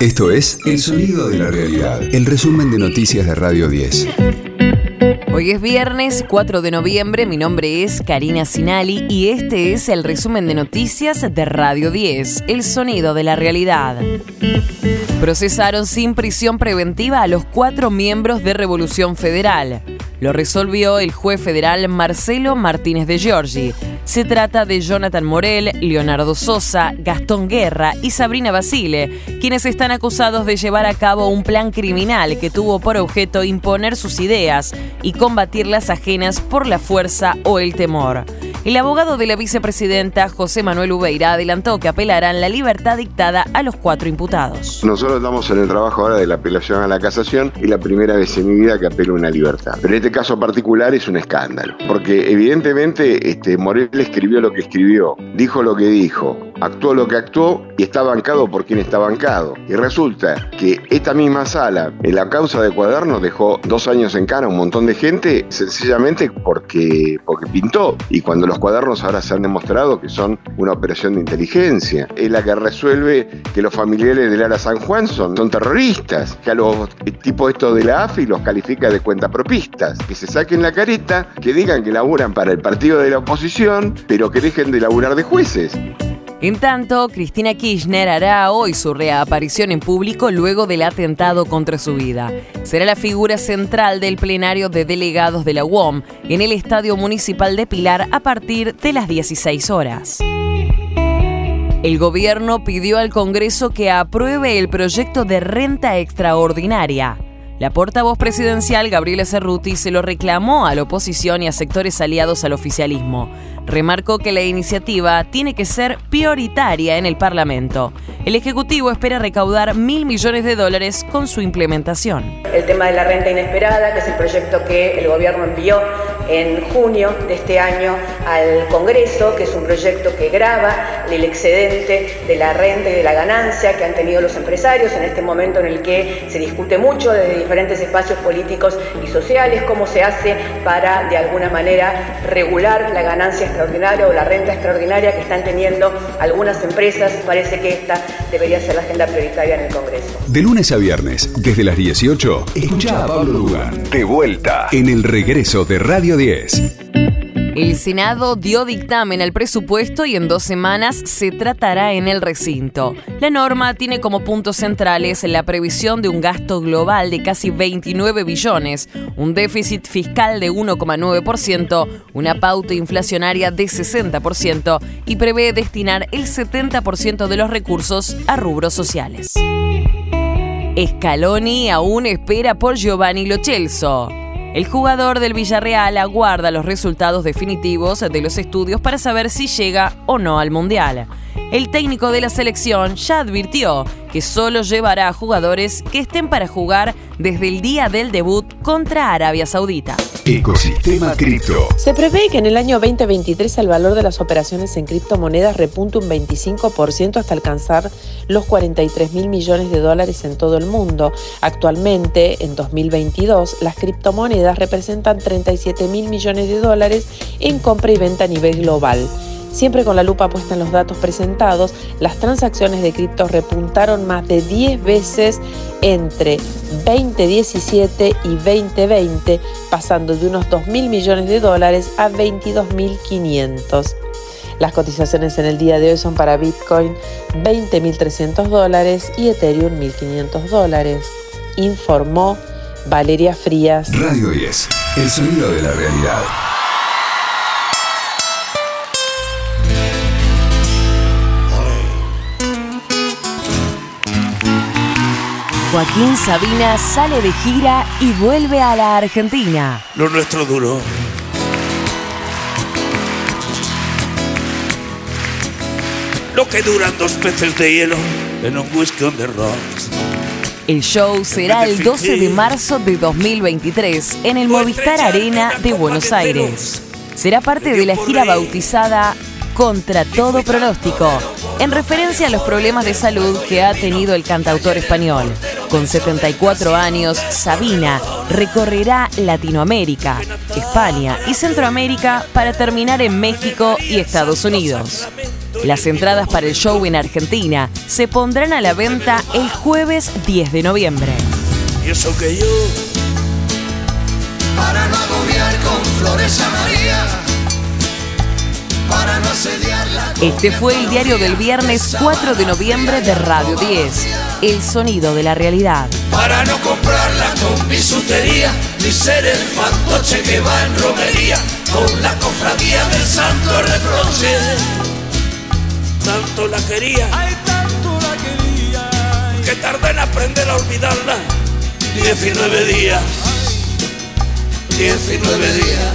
Esto es El Sonido de la Realidad, el resumen de noticias de Radio 10. Hoy es viernes 4 de noviembre, mi nombre es Karina Sinali y este es el resumen de noticias de Radio 10, El Sonido de la Realidad. Procesaron sin prisión preventiva a los cuatro miembros de Revolución Federal. Lo resolvió el juez federal Marcelo Martínez de Giorgi. Se trata de Jonathan Morel, Leonardo Sosa, Gastón Guerra y Sabrina Basile, quienes están acusados de llevar a cabo un plan criminal que tuvo por objeto imponer sus ideas y combatir las ajenas por la fuerza o el temor. El abogado de la vicepresidenta, José Manuel Ubeira, adelantó que apelarán la libertad dictada a los cuatro imputados. Nosotros estamos en el trabajo ahora de la apelación a la casación y la primera vez en mi vida que apelo una libertad. Pero en este caso particular es un escándalo, porque evidentemente este, Morel escribió lo que escribió, dijo lo que dijo, actuó lo que actuó y está bancado por quien está bancado. Y resulta que esta misma sala, en la causa de cuadernos, dejó dos años en cara a un montón de gente sencillamente porque, porque pintó. Y cuando los cuadernos ahora se han demostrado que son una operación de inteligencia, es la que resuelve que los familiares de Lara San Juan son, son terroristas, que a los tipos estos de la AFI los califica de cuentapropistas, que se saquen la careta, que digan que laburan para el partido de la oposición, pero que dejen de laburar de jueces. En tanto, Cristina Kirchner hará hoy su reaparición en público luego del atentado contra su vida. Será la figura central del plenario de delegados de la UOM en el Estadio Municipal de Pilar a partir de las 16 horas. El gobierno pidió al Congreso que apruebe el proyecto de renta extraordinaria. La portavoz presidencial Gabriela Cerruti se lo reclamó a la oposición y a sectores aliados al oficialismo. Remarcó que la iniciativa tiene que ser prioritaria en el Parlamento. El Ejecutivo espera recaudar mil millones de dólares con su implementación. El tema de la renta inesperada, que es el proyecto que el gobierno envió en junio de este año al Congreso, que es un proyecto que graba el excedente de la renta y de la ganancia que han tenido los empresarios en este momento en el que se discute mucho desde diferentes espacios políticos y sociales cómo se hace para de alguna manera regular la ganancia extraordinaria o la renta extraordinaria que están teniendo algunas empresas. Parece que esta debería ser la agenda prioritaria en el Congreso. De lunes a viernes, desde las 18, escucha a Pablo Dugan. De vuelta en el regreso de Radio 10. El Senado dio dictamen al presupuesto y en dos semanas se tratará en el recinto. La norma tiene como puntos centrales la previsión de un gasto global de casi 29 billones, un déficit fiscal de 1,9%, una pauta inflacionaria de 60% y prevé destinar el 70% de los recursos a rubros sociales. Scaloni aún espera por Giovanni Lochelso. El jugador del Villarreal aguarda los resultados definitivos de los estudios para saber si llega o no al Mundial. El técnico de la selección ya advirtió que solo llevará a jugadores que estén para jugar desde el día del debut contra Arabia Saudita. Ecosistema Cripto. Se prevé que en el año 2023 el valor de las operaciones en criptomonedas repunte un 25% hasta alcanzar los 43 mil millones de dólares en todo el mundo. Actualmente, en 2022, las criptomonedas representan 37 mil millones de dólares en compra y venta a nivel global. Siempre con la lupa puesta en los datos presentados, las transacciones de cripto repuntaron más de 10 veces entre 2017 y 2020, pasando de unos 2 mil millones de dólares a 22.500. Las cotizaciones en el día de hoy son para Bitcoin 20.300 dólares y Ethereum 1.500 dólares, informó Valeria Frías. Radio 10, el sonido de la realidad. Joaquín Sabina sale de gira y vuelve a la Argentina. Lo nuestro duro. Lo que duran dos peces de hielo en un whisky on the rocks. El show será el 12 de marzo de 2023 en el Movistar Arena de Buenos Aires. Será parte de la gira bautizada Contra todo pronóstico, en referencia a los problemas de salud que ha tenido el cantautor español. Con 74 años, Sabina recorrerá Latinoamérica, España y Centroamérica para terminar en México y Estados Unidos. Las entradas para el show en Argentina se pondrán a la venta el jueves 10 de noviembre. Y eso que yo, para no agobiar con flores a María, para no asediarla. Este fue el diario del viernes 4 de noviembre de Radio 10, El sonido de la realidad. Para no comprarla con bisutería, ni ser el fantoche que va en romería, con la cofradía del santo reproche. tanto la quería, Ay, tanto la quería. que tardé en aprender a olvidarla. 19 días, 19 días.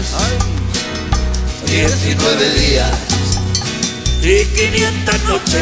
19 días. y 500 noches.